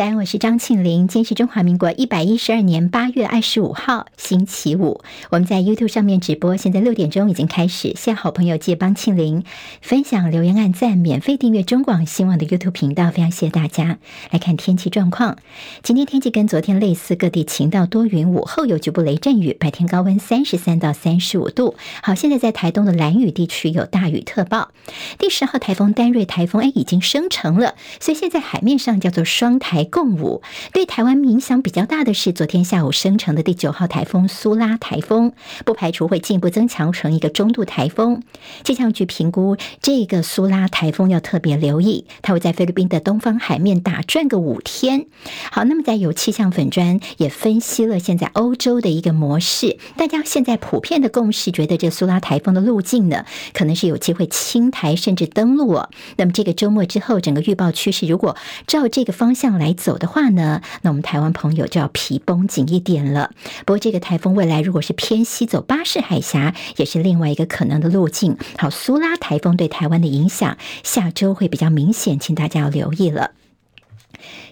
早安，我是张庆玲。今天是中华民国一百一十二年八月二十五号，星期五。我们在 YouTube 上面直播，现在六点钟已经开始。谢好朋友借帮庆玲分享、留言、按赞、免费订阅中广新闻网的 YouTube 频道，非常谢谢大家。来看天气状况，今天天气跟昨天类似，各地晴到多云，午后有局部雷阵雨，白天高温三十三到三十五度。好，现在在台东的兰屿地区有大雨特报。第十号台风丹瑞台风哎已经生成了，所以现在海面上叫做双台。共舞，对台湾影响比较大的是昨天下午生成的第九号台风苏拉台风，不排除会进一步增强成一个中度台风。气象局评估这个苏拉台风要特别留意，它会在菲律宾的东方海面打转个五天。好，那么在有气象粉专也分析了现在欧洲的一个模式，大家现在普遍的共识觉得这苏拉台风的路径呢，可能是有机会侵台甚至登陆哦。那么这个周末之后，整个预报趋势如果照这个方向来。走的话呢，那我们台湾朋友就要皮绷紧一点了。不过这个台风未来如果是偏西走巴士海峡，也是另外一个可能的路径。好，苏拉台风对台湾的影响，下周会比较明显，请大家要留意了。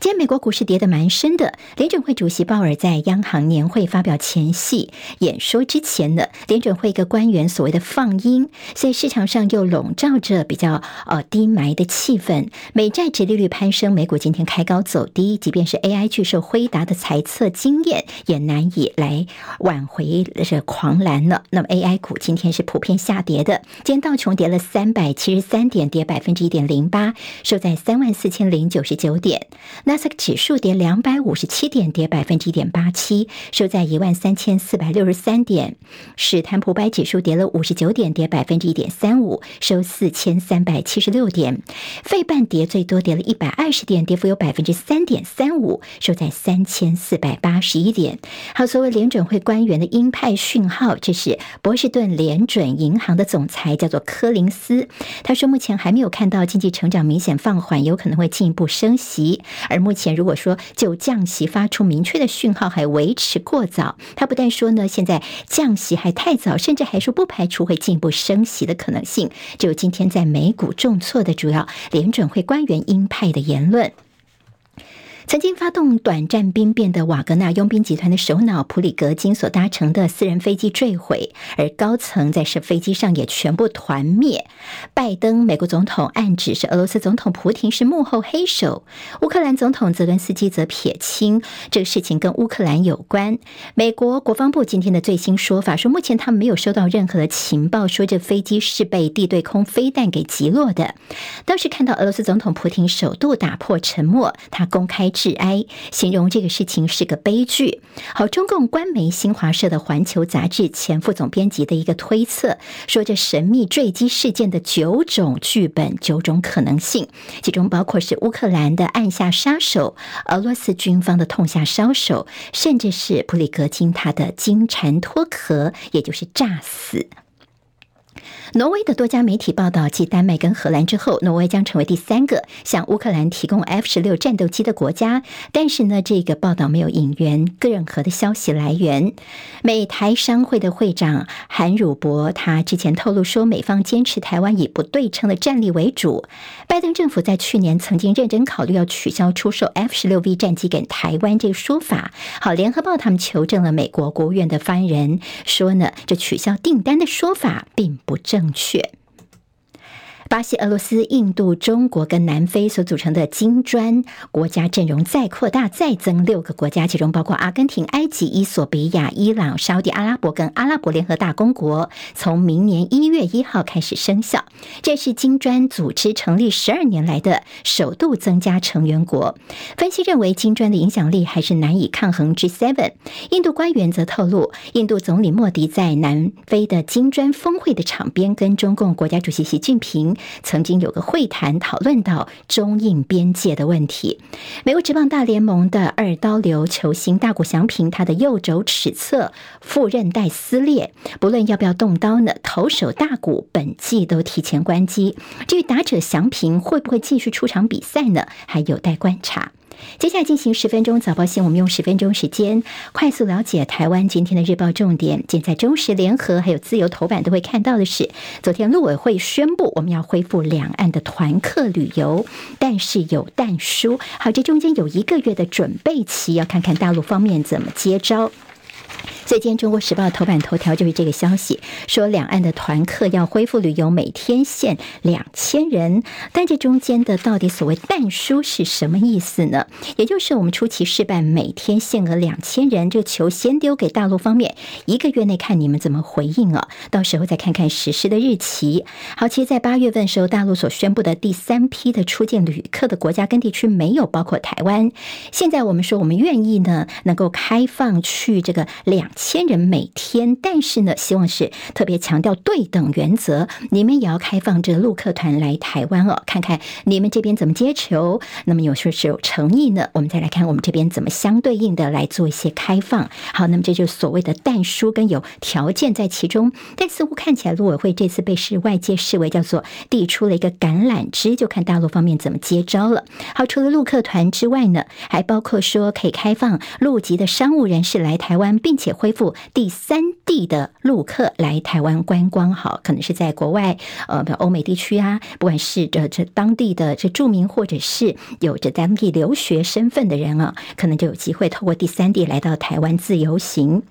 今天美国股市跌得蛮深的。联准会主席鲍尔在央行年会发表前夕演说之前呢，联准会一个官员所谓的放鹰，所以市场上又笼罩着比较呃低霾的气氛。美债殖利率攀升，美股今天开高走低，即便是 AI 巨兽辉达的财测经验，也难以来挽回这狂澜了。那么 AI 股今天是普遍下跌的，今天道琼跌了三百七十三点，跌百分之一点零八，收在三万四千零九十九点。纳斯达克指数跌两百五十七点，跌百分之一点八七，收在一万三千四百六十三点。史坦普百指数跌了五十九点，跌百分之一点三五，收四千三百七十六点。费半跌最多，跌了一百二十点，跌幅有百分之三点三五，收在三千四百八十一点。好，所谓联准会官员的鹰派讯号，这是波士顿联准银行的总裁叫做柯林斯，他说目前还没有看到经济成长明显放缓，有可能会进一步升息。而目前，如果说就降息发出明确的讯号还维持过早，他不但说呢，现在降息还太早，甚至还说不排除会进一步升息的可能性。就今天在美股重挫的主要联准会官员鹰派的言论。曾经发动短暂兵变的瓦格纳佣兵集团的首脑普里格金所搭乘的私人飞机坠毁，而高层在是飞机上也全部团灭。拜登美国总统暗指是俄罗斯总统普丁是幕后黑手，乌克兰总统泽伦斯基则撇清这个事情跟乌克兰有关。美国国防部今天的最新说法说，目前他们没有收到任何的情报说这飞机是被地对空飞弹给击落的。当时看到俄罗斯总统普丁首度打破沉默，他公开。致哀，形容这个事情是个悲剧。好，中共官媒新华社的《环球》杂志前副总编辑的一个推测，说这神秘坠机事件的九种剧本、九种可能性，其中包括是乌克兰的暗下杀手、俄罗斯军方的痛下烧手，甚至是普里格金他的金蝉脱壳，也就是炸死。挪威的多家媒体报道，继丹麦跟荷兰之后，挪威将成为第三个向乌克兰提供 F 十六战斗机的国家。但是呢，这个报道没有引援任何的消息来源。美台商会的会长韩汝博，他之前透露说，美方坚持台湾以不对称的战力为主。拜登政府在去年曾经认真考虑要取消出售 F 十六 V 战机给台湾这个说法。好，联合报他们求证了美国国务院的发言人，说呢，这取消订单的说法并不正。确。巴西、俄罗斯、印度、中国跟南非所组成的金砖国家阵容再扩大，再增六个国家，其中包括阿根廷、埃及、伊索比亚、伊朗、沙乌地阿拉伯跟阿拉伯联合大公国，从明年一月一号开始生效。这是金砖组织成立十二年来的首度增加成员国。分析认为，金砖的影响力还是难以抗衡 G7。印度官员则透露，印度总理莫迪在南非的金砖峰会的场边，跟中共国家主席习近平。曾经有个会谈讨论到中印边界的问题。美国职棒大联盟的二刀流球星大谷翔平，他的右肘尺侧副韧带撕裂，不论要不要动刀呢，投手大谷本季都提前关机。至于打者翔平会不会继续出场比赛呢？还有待观察。接下来进行十分钟早报新闻，我们用十分钟时间快速了解台湾今天的日报重点。现在中时联合还有自由头版都会看到的是，昨天陆委会宣布我们要恢复两岸的团客旅游，但是有但书，好，这中间有一个月的准备期，要看看大陆方面怎么接招。所以今天《中国时报》头版头条就是这个消息，说两岸的团客要恢复旅游，每天限两千人。但这中间的到底所谓“但书”是什么意思呢？也就是我们初期试办，每天限额两千人，这个球先丢给大陆方面，一个月内看你们怎么回应啊？到时候再看看实施的日期。好，其实，在八月份时候，大陆所宣布的第三批的出境旅客的国家跟地区没有包括台湾。现在我们说，我们愿意呢，能够开放去这个两。千人每天，但是呢，希望是特别强调对等原则。你们也要开放这个陆客团来台湾哦，看看你们这边怎么接球。那么有说是有诚意呢，我们再来看我们这边怎么相对应的来做一些开放。好，那么这就是所谓的但书跟有条件在其中。但似乎看起来陆委会这次被视外界视为叫做递出了一个橄榄枝，就看大陆方面怎么接招了。好，除了陆客团之外呢，还包括说可以开放陆籍的商务人士来台湾，并且会。恢复第三地的陆客来台湾观光，好，可能是在国外，呃，比如欧美地区啊，不管是这这当地的这住民，或者是有着当地留学身份的人啊，可能就有机会透过第三地来到台湾自由行。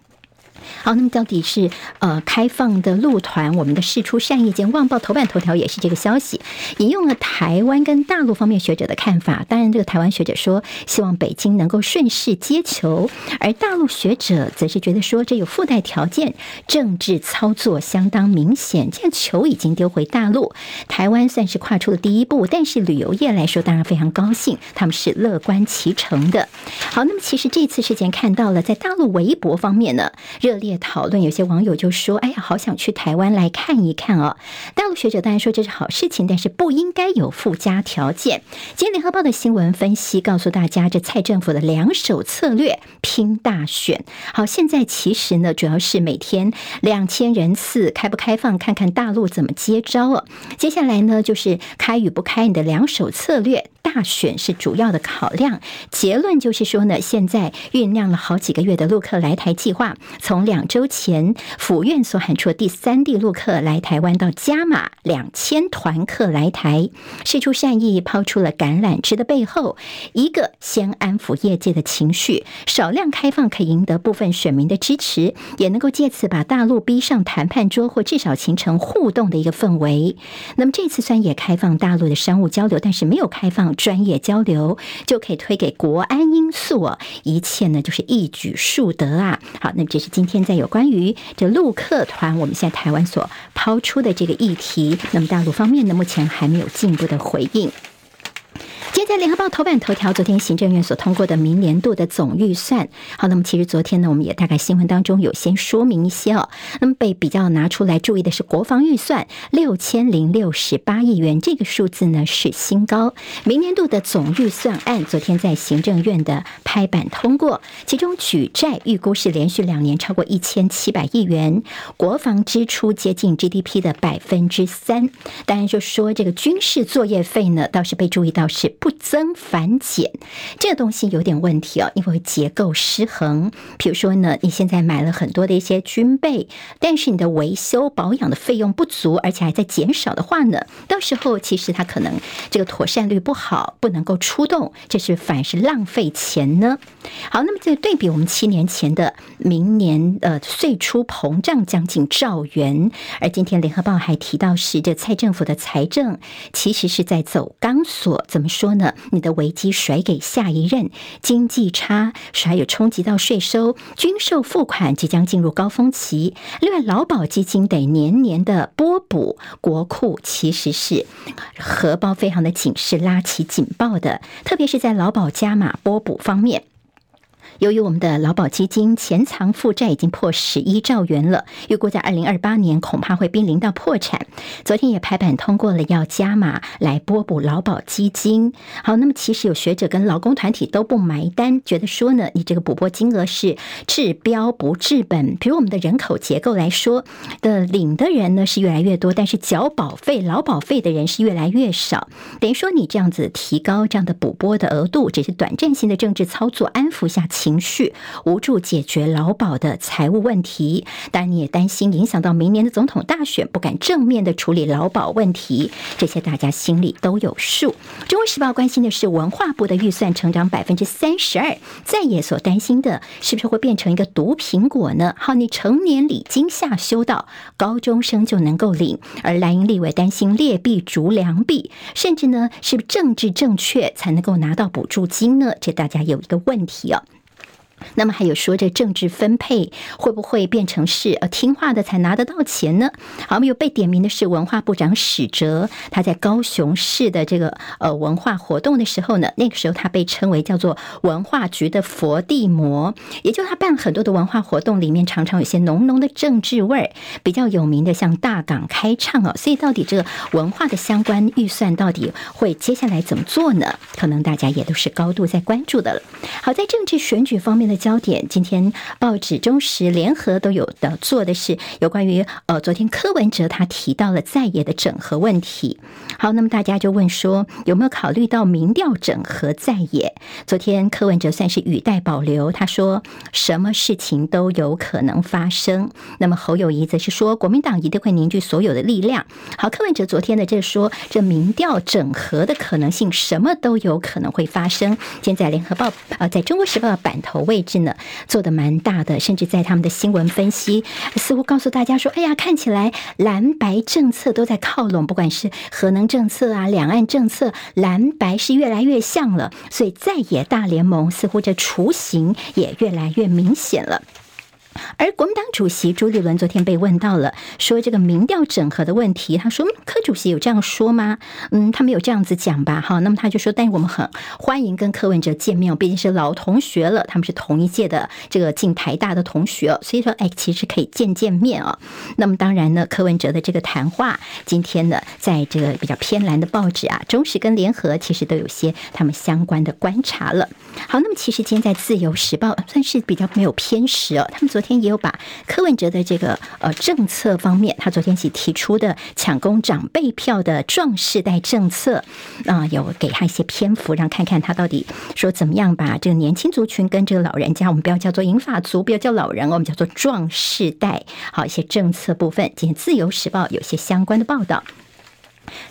好，那么到底是呃开放的路团，我们的事出善意，间旺报头版头条也是这个消息，引用了台湾跟大陆方面学者的看法。当然，这个台湾学者说希望北京能够顺势接球，而大陆学者则是觉得说这有附带条件，政治操作相当明显。这样球已经丢回大陆，台湾算是跨出了第一步，但是旅游业来说当然非常高兴，他们是乐观其成的。好，那么其实这次事件看到了在大陆微博方面呢，热。热烈讨论，有些网友就说：“哎呀，好想去台湾来看一看哦。”大陆学者当然说这是好事情，但是不应该有附加条件。今天联合报的新闻分析告诉大家，这蔡政府的两手策略拼大选。好，现在其实呢，主要是每天两千人次开不开放，看看大陆怎么接招哦。接下来呢，就是开与不开，你的两手策略。大选是主要的考量，结论就是说呢，现在酝酿了好几个月的陆客来台计划，从两周前府院所喊出第三地陆客来台湾到加码两千团客来台，释出善意，抛出了橄榄枝的背后，一个先安抚业界的情绪，少量开放可以赢得部分选民的支持，也能够借此把大陆逼上谈判桌，或至少形成互动的一个氛围。那么这次虽然也开放大陆的商务交流，但是没有开放。专业交流就可以推给国安因素啊，一切呢就是一举数得啊。好，那这是今天现在有关于这陆客团，我们现在台湾所抛出的这个议题，那么大陆方面呢，目前还没有进一步的回应。在，《联合报》头版头条，昨天行政院所通过的明年度的总预算。好，那么其实昨天呢，我们也大概新闻当中有先说明一些哦。那么被比较拿出来注意的是国防预算六千零六十八亿元，这个数字呢是新高。明年度的总预算案昨天在行政院的拍板通过，其中举债预估是连续两年超过一千七百亿元，国防支出接近 GDP 的百分之三。当然，就说这个军事作业费呢，倒是被注意到是。不增反减，这个东西有点问题哦，因为结构失衡。比如说呢，你现在买了很多的一些军备，但是你的维修保养的费用不足，而且还在减少的话呢，到时候其实它可能这个妥善率不好，不能够出动，这是反而是浪费钱呢。好，那么这对比我们七年前的明年呃岁出膨胀将近兆元，而今天联合报还提到是这蔡政府的财政其实是在走钢索，怎么说呢？你的危机甩给下一任，经济差，还有冲击到税收，军售付款即将进入高峰期。另外，劳保基金得年年的拨补，国库其实是荷包非常的紧，是拉起警报的，特别是在劳保加码拨补方面。由于我们的劳保基金潜藏负债已经破十一兆元了，预估在二零二八年恐怕会濒临到破产。昨天也拍板通过了要加码来拨补劳保基金。好，那么其实有学者跟劳工团体都不买单，觉得说呢，你这个补拨金额是治标不治本。比如我们的人口结构来说，的领的人呢是越来越多，但是缴保费、劳保费的人是越来越少。等于说你这样子提高这样的补拨的额度，只是短暂性的政治操作，安抚下情绪，无助解决劳保的财务问题。当然，你也担心影响到明年的总统大选，不敢正面的处理劳保问题。这些大家心里都有数。中国时报关心的是文化部的预算成长百分之三十二，再也所担心的是不是会变成一个毒苹果呢？好，你成年礼金下修到高中生就能够领，而蓝营立委担心劣币逐良币，甚至呢，是不是政治正确才能够拿到补助金呢？这大家有一个问题哦。那么还有说，这政治分配会不会变成是呃听话的才拿得到钱呢？好，我们有被点名的是文化部长史哲，他在高雄市的这个呃文化活动的时候呢，那个时候他被称为叫做文化局的佛地魔，也就他办很多的文化活动里面常常有些浓浓的政治味儿，比较有名的像大港开唱哦，所以到底这个文化的相关预算到底会接下来怎么做呢？可能大家也都是高度在关注的了。好，在政治选举方面的。焦点，今天报纸中时联合都有的做的是有关于呃，昨天柯文哲他提到了在野的整合问题。好，那么大家就问说有没有考虑到民调整合在野？昨天柯文哲算是语带保留，他说什么事情都有可能发生。那么侯友谊则是说国民党一定会凝聚所有的力量。好，柯文哲昨天的这说这民调整合的可能性什么都有可能会发生。现在联合报呃，在中国时报的版头位置呢，做的蛮大的，甚至在他们的新闻分析似乎告诉大家说：“哎呀，看起来蓝白政策都在靠拢，不管是核能政策啊、两岸政策，蓝白是越来越像了。所以在野大联盟似乎这雏形也越来越明显了。”而国民党主席朱立伦昨天被问到了，说这个民调整合的问题，他说：“柯主席有这样说吗？嗯，他没有这样子讲吧？哈，那么他就说，但是我们很欢迎跟柯文哲见面，毕竟是老同学了，他们是同一届的这个进台大的同学，所以说，哎，其实可以见见面啊。那么当然呢，柯文哲的这个谈话，今天呢，在这个比较偏蓝的报纸啊，中时跟联合，其实都有些他们相关的观察了。好，那么其实今天在自由时报算是比较没有偏食哦，他们昨天。也有把柯文哲的这个呃政策方面，他昨天起提出的抢攻长辈票的壮世代政策啊，有给他一些篇幅，让看看他到底说怎么样把这个年轻族群跟这个老人家，我们不要叫做银发族，不要叫老人，我们叫做壮世代。好，一些政策部分，今天自由时报有些相关的报道。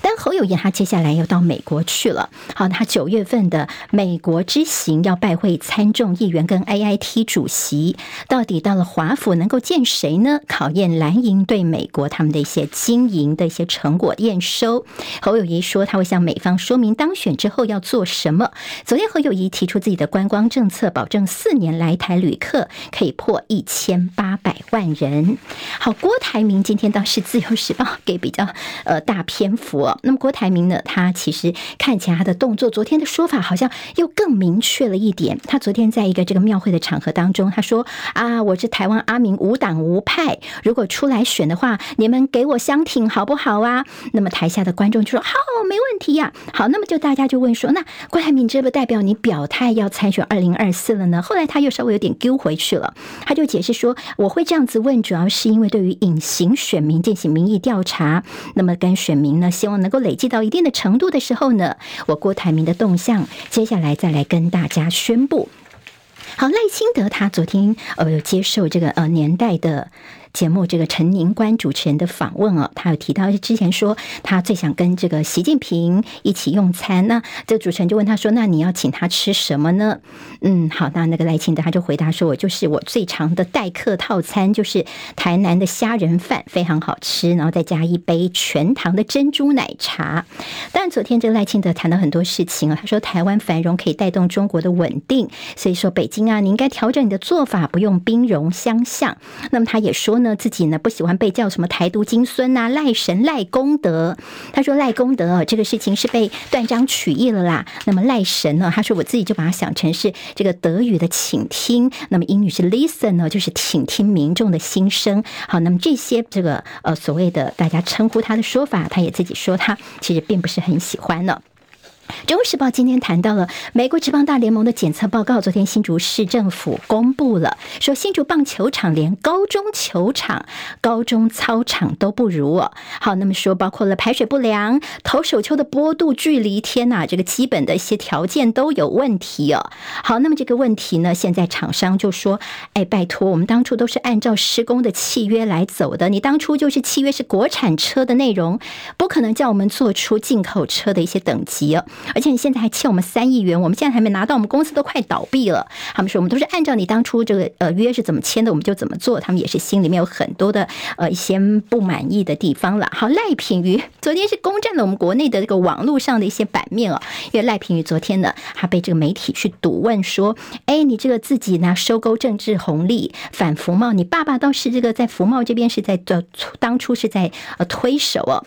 但侯友谊他接下来要到美国去了。好，他九月份的美国之行要拜会参众议员跟 AIT 主席，到底到了华府能够见谁呢？考验蓝营对美国他们的一些经营的一些成果验收。侯友谊说他会向美方说明当选之后要做什么。昨天侯友谊提出自己的观光政策，保证四年来台旅客可以破一千八百万人。好，郭台铭今天倒是自由时报给比较呃大篇幅。那么郭台铭呢？他其实看起来他的动作，昨天的说法好像又更明确了一点。他昨天在一个这个庙会的场合当中，他说：“啊，我是台湾阿明，无党无派，如果出来选的话，你们给我相挺好不好啊？”那么台下的观众就说：“好，没问题呀。”好，那么就大家就问说：“那郭台铭这不代表你表态要参选二零二四了呢？”后来他又稍微有点丢回去了，他就解释说：“我会这样子问，主要是因为对于隐形选民进行民意调查，那么跟选民呢。”希望能够累积到一定的程度的时候呢，我郭台铭的动向，接下来再来跟大家宣布。好，赖清德他昨天呃有接受这个呃年代的。节目这个陈宁官主持人的访问啊，他有提到之前说他最想跟这个习近平一起用餐，那这个主持人就问他说：“那你要请他吃什么呢？”嗯，好，那那个赖清德他就回答说：“我就是我最长的待客套餐，就是台南的虾仁饭非常好吃，然后再加一杯全糖的珍珠奶茶。”但昨天这个赖清德谈到很多事情啊，他说台湾繁荣可以带动中国的稳定，所以说北京啊，你应该调整你的做法，不用兵戎相向。那么他也说。呢自己呢不喜欢被叫什么台独金孙呐、赖神赖功德。他说赖功德，这个事情是被断章取义了啦。那么赖神呢，他说我自己就把它想成是这个德语的倾听，那么英语是 listen 呢，就是倾听民众的心声。好，那么这些这个呃所谓的大家称呼他的说法，他也自己说他其实并不是很喜欢呢。《中国时报》今天谈到了美国职棒大联盟的检测报告。昨天新竹市政府公布了，说新竹棒球场连高中球场、高中操场都不如哦。好，那么说包括了排水不良、投手丘的坡度、距离，天呐，这个基本的一些条件都有问题哦。好，那么这个问题呢，现在厂商就说：“哎，拜托，我们当初都是按照施工的契约来走的，你当初就是契约是国产车的内容，不可能叫我们做出进口车的一些等级哦。”而且你现在还欠我们三亿元，我们现在还没拿到，我们公司都快倒闭了。他们说我们都是按照你当初这个呃约是怎么签的，我们就怎么做。他们也是心里面有很多的呃一些不满意的地方了。好，赖品妤昨天是攻占了我们国内的这个网络上的一些版面哦，因为赖品妤昨天呢，他被这个媒体去堵问说，哎，你这个自己呢收购政治红利反服贸，你爸爸倒是这个在服贸这边是在做当初是在呃推手哦。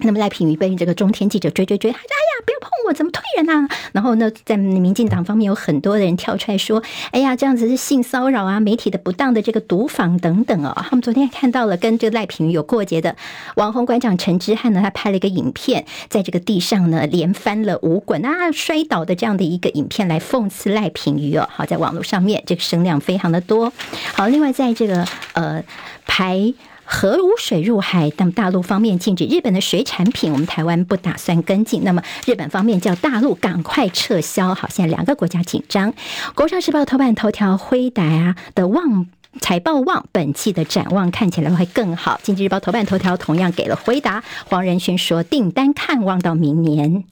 那么赖品妤被这个中天记者追追追，哎，不要碰我，怎么推人呢、啊？然后呢，在民进党方面有很多的人跳出来说，哎呀，这样子是性骚扰啊，媒体的不当的这个毒访等等哦。他们昨天看到了跟这个赖品妤有过节的网红馆长陈之汉呢，他拍了一个影片，在这个地上呢连翻了五滚啊，摔倒的这样的一个影片来讽刺赖品妤哦。好，在网络上面这个声量非常的多。好，另外在这个呃排。核污水入海，那么大陆方面禁止日本的水产品，我们台湾不打算跟进。那么日本方面叫大陆赶快撤销。好，现在两个国家紧张。国商时报头版头条，辉达啊的旺财报旺，本季的展望看起来会更好。经济日报头版头条同样给了辉达，黄仁勋说订单看望到明年。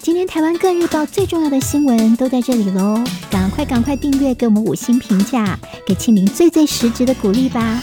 今天台湾各日报最重要的新闻都在这里喽，赶快赶快订阅，给我们五星评价，给庆玲最最实质的鼓励吧。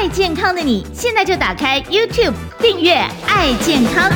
爱健康的你，现在就打开 YouTube 订阅“爱健康”。